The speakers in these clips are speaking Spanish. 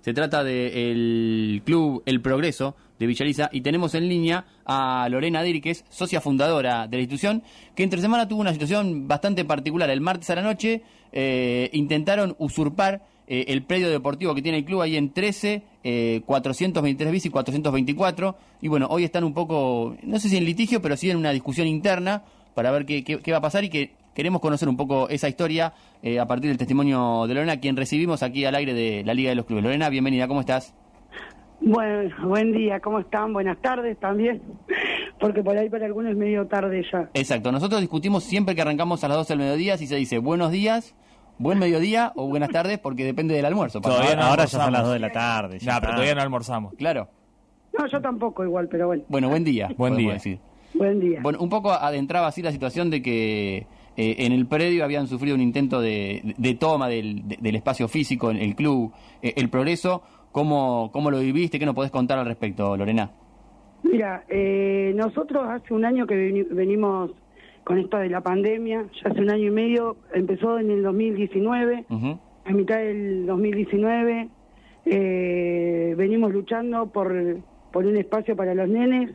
Se trata del club El Progreso de Villaliza y tenemos en línea a Lorena Diri, que es socia fundadora de la institución, que entre semana tuvo una situación bastante particular. El martes a la noche eh, intentaron usurpar eh, el predio deportivo que tiene el club ahí en 13, eh, 423 bis y 424. Y bueno, hoy están un poco, no sé si en litigio, pero sí en una discusión interna para ver qué, qué, qué va a pasar y que queremos conocer un poco esa historia eh, a partir del testimonio de Lorena, quien recibimos aquí al aire de la Liga de los Clubes. Lorena, bienvenida, ¿cómo estás? Bueno, buen día, ¿cómo están? Buenas tardes también, porque por ahí para algunos es medio tarde ya. Exacto, nosotros discutimos siempre que arrancamos a las 12 del mediodía si se dice buenos días, buen mediodía o buenas tardes, porque depende del almuerzo. Para Todavía no ahora ya almorzamos. son las 2 de la tarde. Ya, pero todavía no almorzamos. Claro. No, yo tampoco igual, pero bueno, Bueno, buen día. Buen día. decir. buen día. Bueno, un poco adentraba así la situación de que eh, en el predio habían sufrido un intento de, de toma del, de- del espacio físico en el club, eh, el progreso. ¿Cómo, ¿Cómo lo viviste? ¿Qué nos podés contar al respecto, Lorena? Mira, eh, nosotros hace un año que veni- venimos con esto de la pandemia, ya hace un año y medio, empezó en el 2019, Ujú. a mitad del 2019, eh, venimos luchando por, por un espacio para los nenes.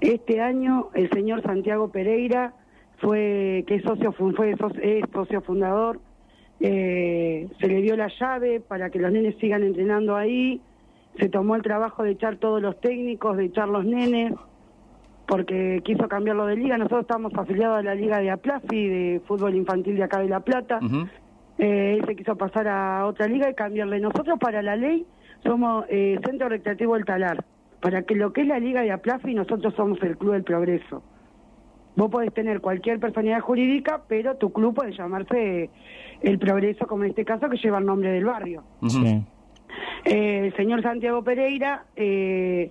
Este año el señor Santiago Pereira fue que es socio fu- fue socio, es socio fundador, eh, se le dio la llave para que los nenes sigan entrenando ahí, se tomó el trabajo de echar todos los técnicos, de echar los nenes, porque quiso cambiarlo de liga. Nosotros estamos afiliados a la liga de Aplafi, de fútbol infantil de acá de La Plata. Eh, él se quiso pasar a otra liga y cambiarle. Nosotros para la ley somos eh, Centro Recreativo del Talar. Para que lo que es la liga de Aplafi, nosotros somos el Club del Progreso. Vos podés tener cualquier personalidad jurídica, pero tu club puede llamarse eh, El Progreso, como en este caso, que lleva el nombre del barrio. Sí. Eh, el señor Santiago Pereira, eh,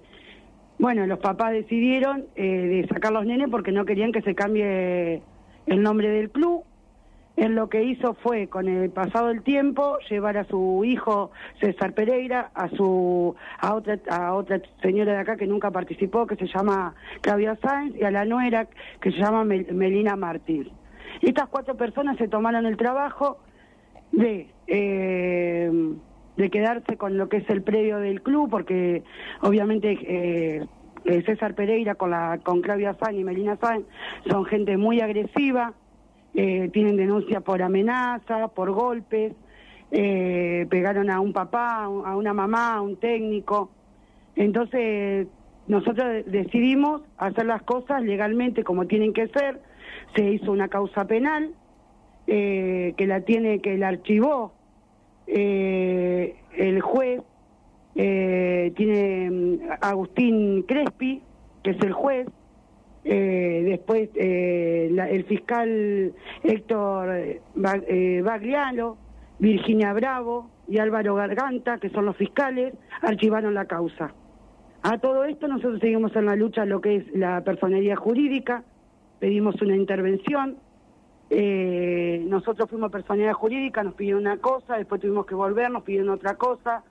bueno, los papás decidieron eh, de sacar los nenes porque no querían que se cambie el nombre del club. Él lo que hizo fue, con el pasado del tiempo, llevar a su hijo César Pereira, a su a otra a otra señora de acá que nunca participó, que se llama Claudia Sáenz, y a la nuera que se llama Mel- Melina Martínez. Estas cuatro personas se tomaron el trabajo de eh, de quedarse con lo que es el predio del club porque obviamente eh, César Pereira con la con Claudia Sáenz y Melina Sáenz son gente muy agresiva eh, tienen denuncia por amenaza por golpes eh, pegaron a un papá a un- a una mamá a un técnico. Entonces nosotros de- decidimos hacer las cosas legalmente como tienen que ser. Se hizo una causa penal eh, que la tiene que la archivó eh, el juez eh, tiene mm, Agustín Crespi que es el juez eh, después eh, la- el fiscal Héctor eh, Ba- Bagliano Virginia Bravo y Álvaro Garganta que son los fiscales archivaron la causa a todo esto nosotros seguimos en la lucha lo que es la personería jurídica pedimos una intervención eh, nosotros fuimos personalidad jurídica, nos pidieron una cosa, después tuvimos que volver, nos pidieron otra cosa.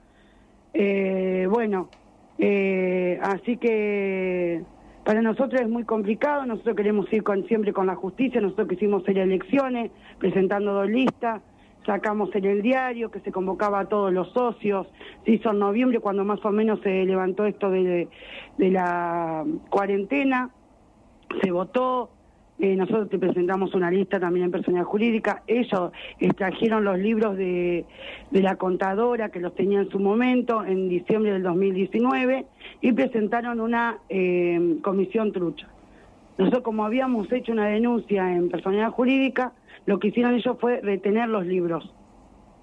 Eh, bueno, eh, así que para nosotros es muy complicado, nosotros queremos ir con, siempre con la justicia, nosotros quisimos hacer elecciones, presentando dos listas, sacamos en el diario que se convocaba a todos los socios, se hizo en noviembre cuando más o menos se levantó esto de, de la cuarentena, se votó, eh, nosotros te presentamos una lista también en personalidad jurídica, ellos extrajeron los libros de, de la contadora que los tenía en su momento, en diciembre del 2019, y presentaron una eh, comisión trucha. Nosotros como habíamos hecho una denuncia en personalidad jurídica, lo que hicieron ellos fue retener los libros.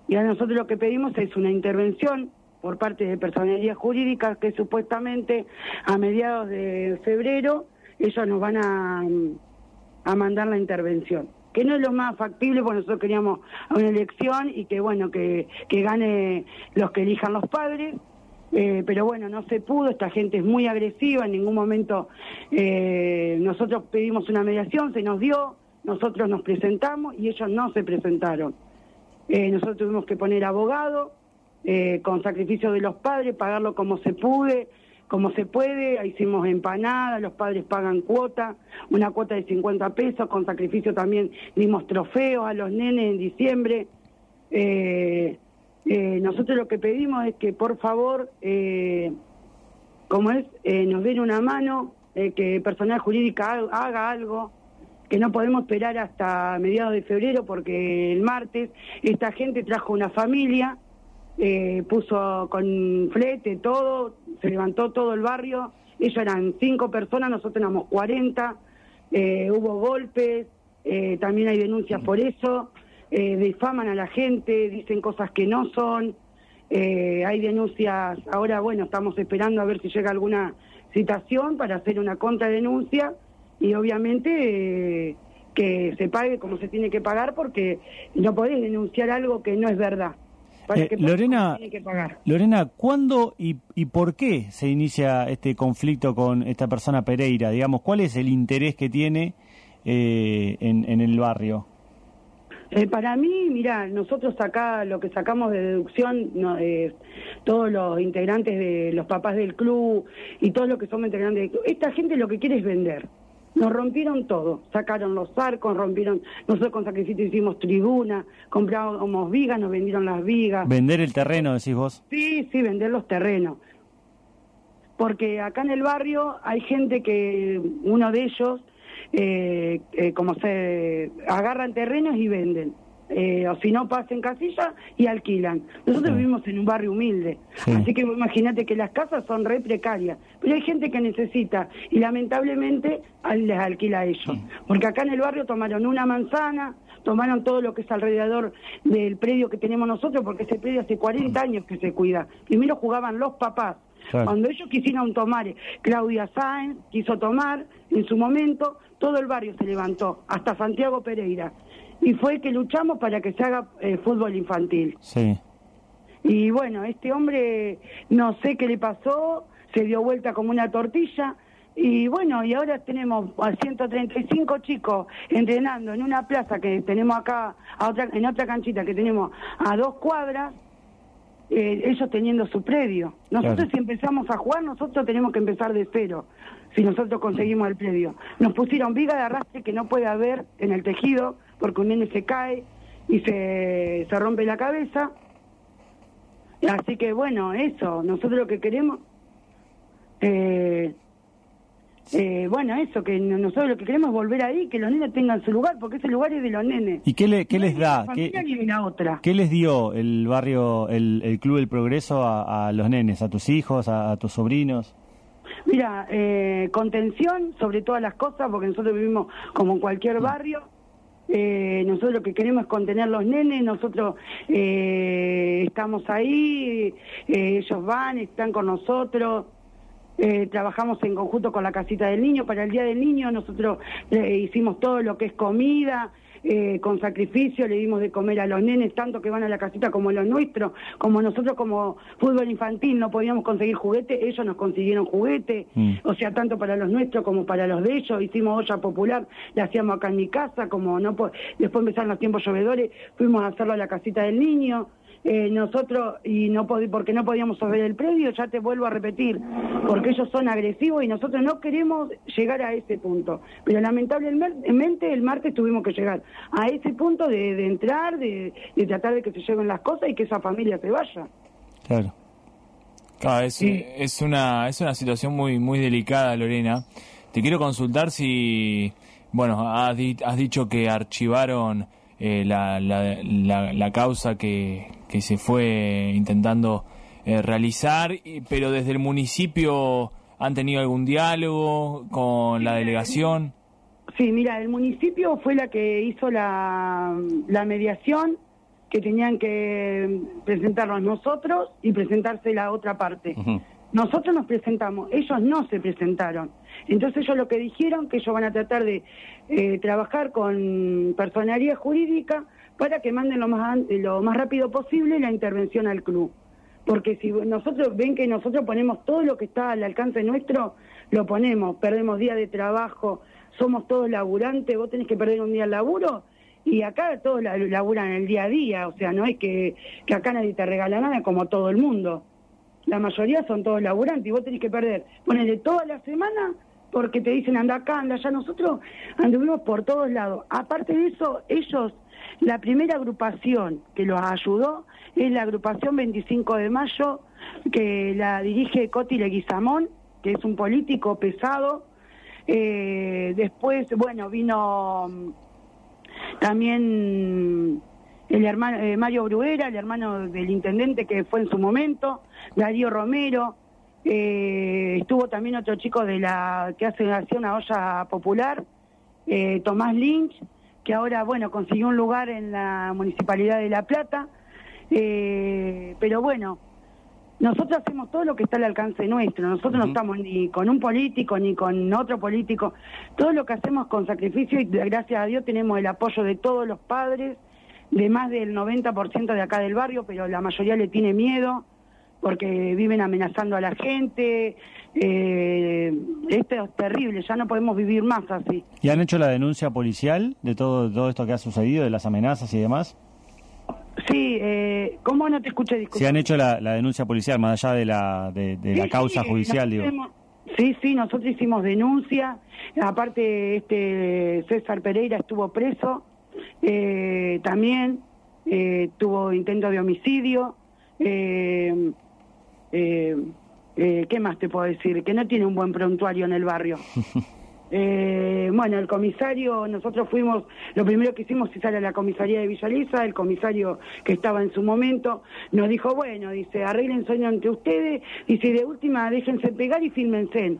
Y a nosotros lo que pedimos es una intervención por parte de personalidad jurídica que supuestamente a mediados de febrero ellos nos van a, a mandar la intervención. Que no es lo más factible, porque nosotros queríamos una elección y que bueno, que, que gane los que elijan los padres. Eh, pero bueno, no se pudo, esta gente es muy agresiva, en ningún momento eh, nosotros pedimos una mediación, se nos dio, nosotros nos presentamos y ellos no se presentaron. Eh, nosotros tuvimos que poner abogado, eh, con sacrificio de los padres, pagarlo como se pude, como se puede, hicimos empanadas, los padres pagan cuota, una cuota de 50 pesos, con sacrificio también dimos trofeos a los nenes en diciembre. Eh, Eh, nosotros lo que pedimos es que por favor, eh, como es, eh, nos den una mano, eh, que personal jurídica ha- haga algo, que no podemos esperar hasta mediados de febrero porque el martes esta gente trajo una familia, eh, puso con flete todo, se levantó todo el barrio, ellos eran cinco personas, nosotros éramos 40, eh, hubo golpes, eh, también hay denuncias por eso, eh, difaman a la gente, dicen cosas que no son, hay denuncias, ahora bueno, estamos esperando a ver si llega alguna citación para hacer una contradenuncia y obviamente que se pague como se tiene que pagar porque no podés denunciar algo que no es verdad. Eh, Lorena- como se tiene que pagar. Lorena, ¿cuándo y, y por qué se inicia este conflicto con esta persona Pereira? Digamos, ¿cuál es el interés que tiene eh, en, en el barrio? Eh, para mí, mira, nosotros acá lo que sacamos de deducción, no, eh, todos los integrantes de los papás del club y todos los que somos integrantes del club, esta gente lo que quiere es vender. Nos rompieron todo, sacaron los arcos, rompieron, nosotros con sacrificio hicimos tribuna, comprábamos vigas, nos vendieron las vigas. Vender el terreno, decís vos. Sí, sí, vender los terrenos. Porque acá en el barrio hay gente que, uno de ellos, eh, eh, como se agarran terrenos y venden. Eh, o si no, pasan casilla y alquilan. Nosotros vivimos en un barrio humilde, Sí. así que imagínate que las casas son re precarias, pero hay gente que necesita y lamentablemente les alquila a ellos. Porque acá en el barrio tomaron una manzana, tomaron todo lo que es alrededor del predio que tenemos nosotros, porque ese predio hace 40 años que se cuida. Primero jugaban los papás. Claro. Cuando ellos quisieron tomar, Claudia Sáenz quiso tomar, en su momento todo el barrio se levantó, hasta Santiago Pereira. Y fue que luchamos para que se haga eh, fútbol infantil. Sí. Y bueno, este hombre no sé qué le pasó, se dio vuelta como una tortilla. Y bueno, y ahora tenemos a 135 chicos entrenando en una plaza que tenemos acá, a otra, en otra canchita que tenemos a dos cuadras, eh, ellos teniendo su predio. Nosotros Claro. si empezamos a jugar, nosotros tenemos que empezar de cero, si nosotros conseguimos el predio. Nos pusieron viga de arrastre que no puede haber en el tejido, porque un nene se cae y se, se rompe la cabeza. Así que bueno, eso, nosotros lo que queremos, eh, eh, bueno, eso, que no- nosotros lo que queremos es volver ahí, que los nenes tengan su lugar, porque ese lugar es de los nenes. ¿Y qué, le, qué No les da? ¿Qué, la otra. qué les dio el barrio, el, el Club del Progreso a, a los nenes, a tus hijos, a, a tus sobrinos? Mira, eh, contención sobre todas las cosas, porque nosotros vivimos como en cualquier barrio. Eh, nosotros lo que queremos es contener los nenes, nosotros eh, estamos ahí, eh, ellos van, están con nosotros. Eh, trabajamos en conjunto con la casita del niño. Para el Día del Niño nosotros eh, hicimos todo lo que es comida, eh, con sacrificio, le dimos de comer a los nenes, tanto que van a la casita como los nuestros, como nosotros como fútbol infantil no podíamos conseguir juguete, ellos nos consiguieron juguete, Mm. o sea, tanto para los nuestros como para los de ellos, hicimos olla popular, la hacíamos acá en mi casa, como no después empezaron los tiempos llovedores, fuimos a hacerlo a la casita del niño, eh, nosotros, y no pod- porque no podíamos sobre el predio, ya te vuelvo a repetir, porque ellos son agresivos y nosotros no queremos llegar a ese punto. Pero lamentablemente el martes tuvimos que llegar a ese punto de, de entrar, de, de tratar de que se lleven las cosas y que esa familia se vaya. Claro. Claro, es, es una es una situación muy muy delicada, Lorena. Te quiero consultar si, bueno, has, di- has dicho que archivaron eh, la, la, la, la causa que, que se fue intentando eh, realizar, y- pero desde el municipio han tenido algún diálogo con la delegación. Sí, mira, el municipio fue la que hizo la, la mediación, que tenían que presentarnos nosotros y presentarse la otra parte. Nosotros nos presentamos, ellos no se presentaron. Entonces ellos lo que dijeron, que ellos van a tratar de eh, trabajar con personalidad jurídica para que manden lo más, lo más rápido posible la intervención al club. Porque si nosotros ven que nosotros ponemos todo lo que está al alcance nuestro, lo ponemos, perdemos días de trabajo, somos todos laburantes, vos tenés que perder un día de laburo y acá todos la- laburan el día a día, o sea, no es que, que acá nadie te regala nada como todo el mundo. La mayoría son todos laburantes y vos tenés que perder, ponele toda la semana porque te dicen anda acá, anda allá. Nosotros anduvimos por todos lados. Aparte de eso, ellos, la primera agrupación que los ayudó es la agrupación 25 de Mayo, que la dirige Coti Leguizamón, que es un político pesado. Eh, después, bueno, vino mm, también el hermano eh, Mario Bruera, el hermano del intendente que fue en su momento, Darío Romero, eh, estuvo también otro chico de la que hace una olla popular, eh, Tomás Lynch, que ahora bueno consiguió un lugar en la municipalidad de La Plata, eh, pero bueno. Nosotros hacemos todo lo que está al alcance nuestro, nosotros no estamos ni con un político ni con otro político, todo lo que hacemos con sacrificio y gracias a Dios tenemos el apoyo de todos los padres, de más del 90% de acá del barrio, pero la mayoría le tiene miedo porque viven amenazando a la gente. Eh, esto es terrible, ya no podemos vivir más así. ¿Y han hecho la denuncia policial de todo, todo esto que ha sucedido, de las amenazas y demás? Sí, eh, ¿cómo no te escuché? Disculpa. Si han hecho la, denuncia policial, más allá de la, de, la causa judicial, digo. sí, sí, nosotros hicimos denuncia. Aparte, este César Pereira estuvo preso eh, también, eh, tuvo intento de homicidio. Eh, eh, eh, ¿Qué más te puedo decir? Que no tiene un buen prontuario en el barrio. Eh, bueno, el comisario, nosotros fuimos, lo primero que hicimos es ir a la comisaría de Villaliza, el comisario que estaba en su momento nos dijo, bueno, dice, arreglen sueño entre ustedes, y si de última déjense pegar y fílmense.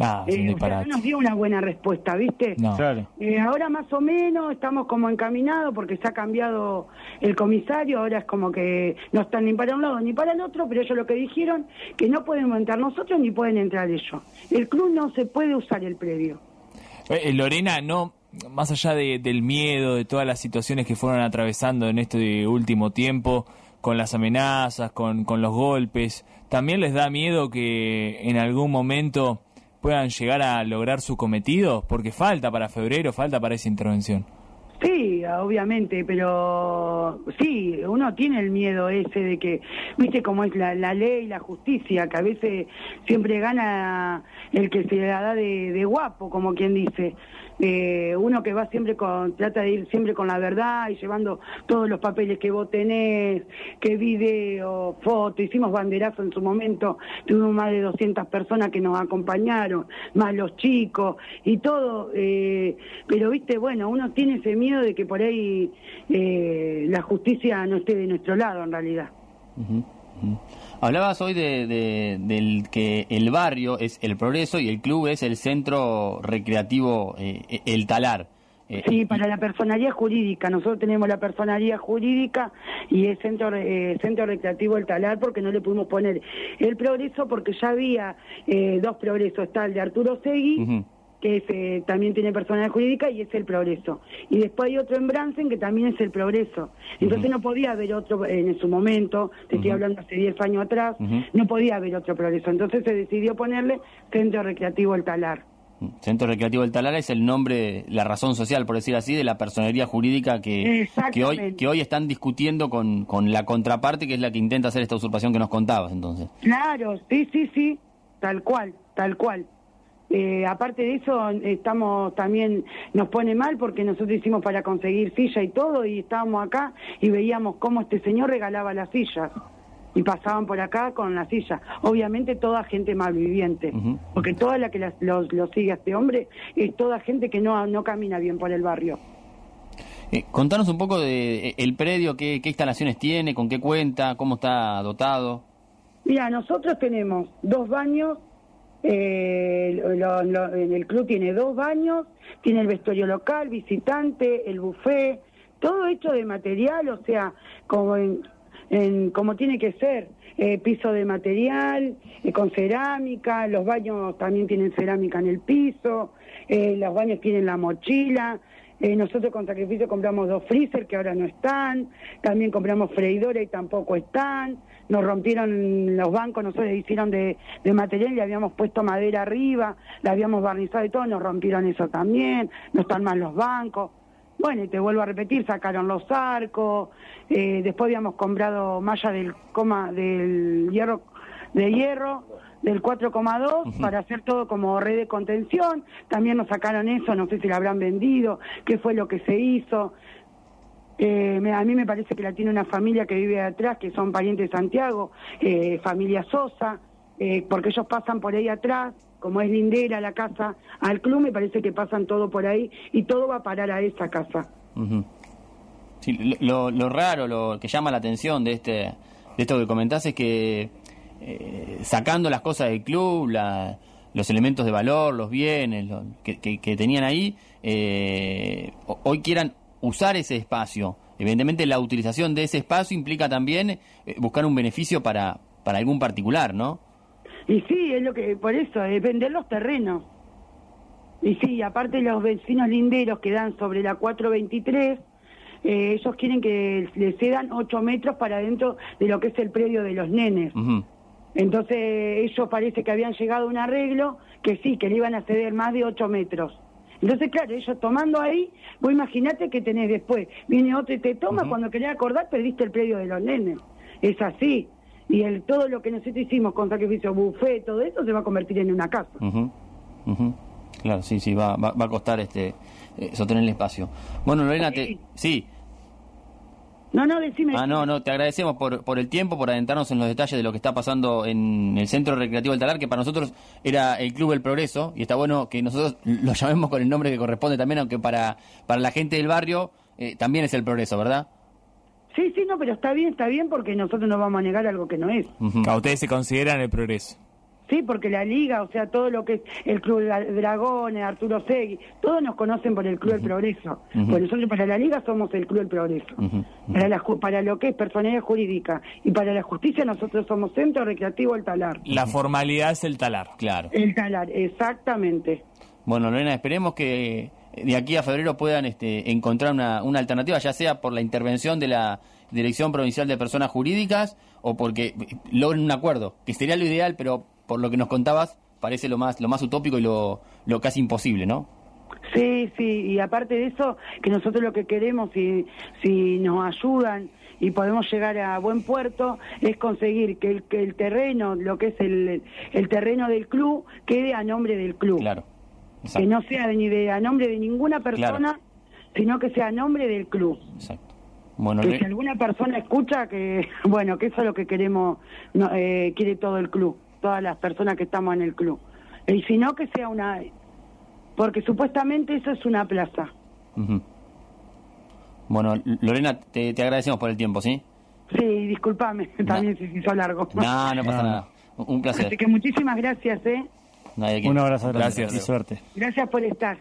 Ah, eh, no nos dio una buena respuesta, ¿viste? No. Claro. Eh, ahora más o menos estamos como encaminados porque se ha cambiado el comisario, ahora es como que no están ni para un lado ni para el otro, pero ellos lo que dijeron que no podemos entrar nosotros ni pueden entrar ellos. El club no se puede usar el predio. Eh, Lorena, no, más allá de, del miedo, de todas las situaciones que fueron atravesando en este último tiempo, con las amenazas, con, con los golpes, ¿también les da miedo que en algún momento puedan llegar a lograr su cometido? Porque falta para febrero, falta para esa intervención. Sí, obviamente, pero sí, uno tiene el miedo ese de que, viste cómo es la, la ley, la justicia, que a veces siempre gana el que se la da de, de guapo, como quien dice. Eh, uno que va siempre con, trata de ir siempre con la verdad y llevando todos los papeles que vos tenés, que video, foto, hicimos banderazo en su momento, tuvimos más de 200 personas que nos acompañaron, más los chicos y todo, eh, pero viste, bueno, uno tiene ese miedo de que por ahí eh, la justicia no esté de nuestro lado en realidad. Hablabas hoy de, del que el barrio es el progreso y el club es el centro recreativo eh, El Talar. Eh, sí, para la personalidad jurídica. Nosotros tenemos la personalidad jurídica y el centro, eh, centro recreativo El Talar porque no le pudimos poner el progreso porque ya había dos progresos. Está el de Arturo Segui que eh, también tiene personalidad jurídica y es el progreso. Y después hay otro en Bransen que también es el progreso. Entonces no podía haber otro, en su momento, te estoy hablando hace 10 años atrás, no podía haber otro progreso. Entonces se decidió ponerle Centro Recreativo El Talar. Centro Recreativo El Talar es el nombre, la razón social, por decir así, de la personería jurídica que, que, hoy, que hoy están discutiendo con, con la contraparte, que es la que intenta hacer esta usurpación que nos contabas, entonces. Claro, sí, sí, sí, tal cual, tal cual. Eh, aparte de eso, estamos también, nos pone mal porque nosotros hicimos para conseguir silla y todo y estábamos acá y veíamos cómo este señor regalaba las sillas y pasaban por acá con la silla. Obviamente toda gente malviviente, porque toda la que lo, sigue a este hombre es toda gente que no, no camina bien por el barrio. Eh, contanos un poco de eh, el predio, qué, qué instalaciones tiene, con qué cuenta, cómo está dotado. Mira, nosotros tenemos dos baños eh, en el club tiene dos baños, tiene el vestuario local, visitante, el buffet, todo hecho de material, o sea, como en, como tiene que ser, eh, piso de material, eh, con cerámica, los baños también tienen cerámica en el piso, eh, los baños tienen la mochila, nosotros con sacrificio compramos dos freezer que ahora no están, también compramos freidora y tampoco están, nos rompieron los bancos, nosotros hicieron de, de material y habíamos puesto madera arriba, la habíamos barnizado y todo, nos rompieron eso también, no están mal los bancos. Bueno, y te vuelvo a repetir, sacaron los arcos, eh, después habíamos comprado malla del coma del hierro de hierro del 4,2 para hacer todo como red de contención. También nos sacaron eso, no sé si la habrán vendido, qué fue lo que se hizo. Eh, a mí me parece que la tiene una familia que vive atrás, que son parientes de Santiago, eh, familia Sosa, eh, porque ellos pasan por ahí atrás, como es lindera la casa al club, me parece que pasan todo por ahí y todo va a parar a esa casa. sí, lo, lo, raro, lo que llama la atención de este de esto que comentás es que sacando las cosas del club, los elementos de valor, los bienes que, que, tenían ahí, hoy quieran usar ese espacio. Evidentemente la utilización de ese espacio implica también eh, buscar un beneficio para, para algún particular, ¿no? Y sí, es lo que, por eso, es vender los terrenos. Y sí, aparte los vecinos linderos que dan sobre la 423, eh, ellos quieren que les cedan 8 metros para dentro de lo que es el predio de los nenes. Entonces ellos parece que habían llegado a un arreglo que sí, que le iban a ceder más de 8 metros. Entonces, claro, ellos tomando ahí, vos imaginate que tenés después, viene otro y te toma, cuando querés acordar perdiste el predio de los nenes. Es así. Y el todo lo que nosotros hicimos con sacrificio, buffet, todo eso se va a convertir en una casa. Claro, sí, sí, va, va, a costar este eh, sostener el espacio. Bueno, Lorena, te, sí, no, no, decime. Ah, no, no, te agradecemos por, por el tiempo, por adentrarnos en los detalles de lo que está pasando en el Centro Recreativo del Talar, que para nosotros era el Club del Progreso, y está bueno que nosotros lo llamemos con el nombre que corresponde también, aunque para, para la gente del barrio eh, también es el Progreso, ¿verdad? Sí, sí, no, pero está bien, está bien, porque nosotros no vamos a negar algo que no es. A ustedes se consideran el Progreso. Sí, porque la liga, o sea, todo lo que es el Club Dragones, Arturo Segui, todos nos conocen por el Club del Progreso. Pues nosotros para la liga somos el Club del Progreso. para, para lo que es personalidad jurídica y para la justicia nosotros somos Centro Recreativo El Talar. La formalidad es el Talar. Claro. El Talar, exactamente. Bueno, Lorena, esperemos que de aquí a febrero puedan este, encontrar una, una alternativa, ya sea por la intervención de la Dirección Provincial de Personas Jurídicas o porque logren un acuerdo, que sería lo ideal, pero por lo que nos contabas, parece lo más, lo más utópico y lo, lo casi imposible, ¿no? Sí, sí, y aparte de eso, que nosotros lo que queremos, si, si nos ayudan y podemos llegar a buen puerto, es conseguir que el, que el terreno, lo que es el, el terreno del club, quede a nombre del club. Claro. Que no sea ni de, a nombre de ninguna persona, sino que sea a nombre del club. Exacto. Bueno, que si alguna persona escucha, que bueno, que eso es lo que queremos, no, eh, quiere todo el club todas las personas que estamos en el club. Y si no, que sea una... Porque supuestamente eso es una plaza. Bueno, Lorena, te, agradecemos por el tiempo, ¿sí? Sí, discúlpame, también se hizo largo. No, no pasa nada. Un placer. Así que muchísimas gracias, ¿eh? Un abrazo, gracias. Y suerte. Gracias por estar.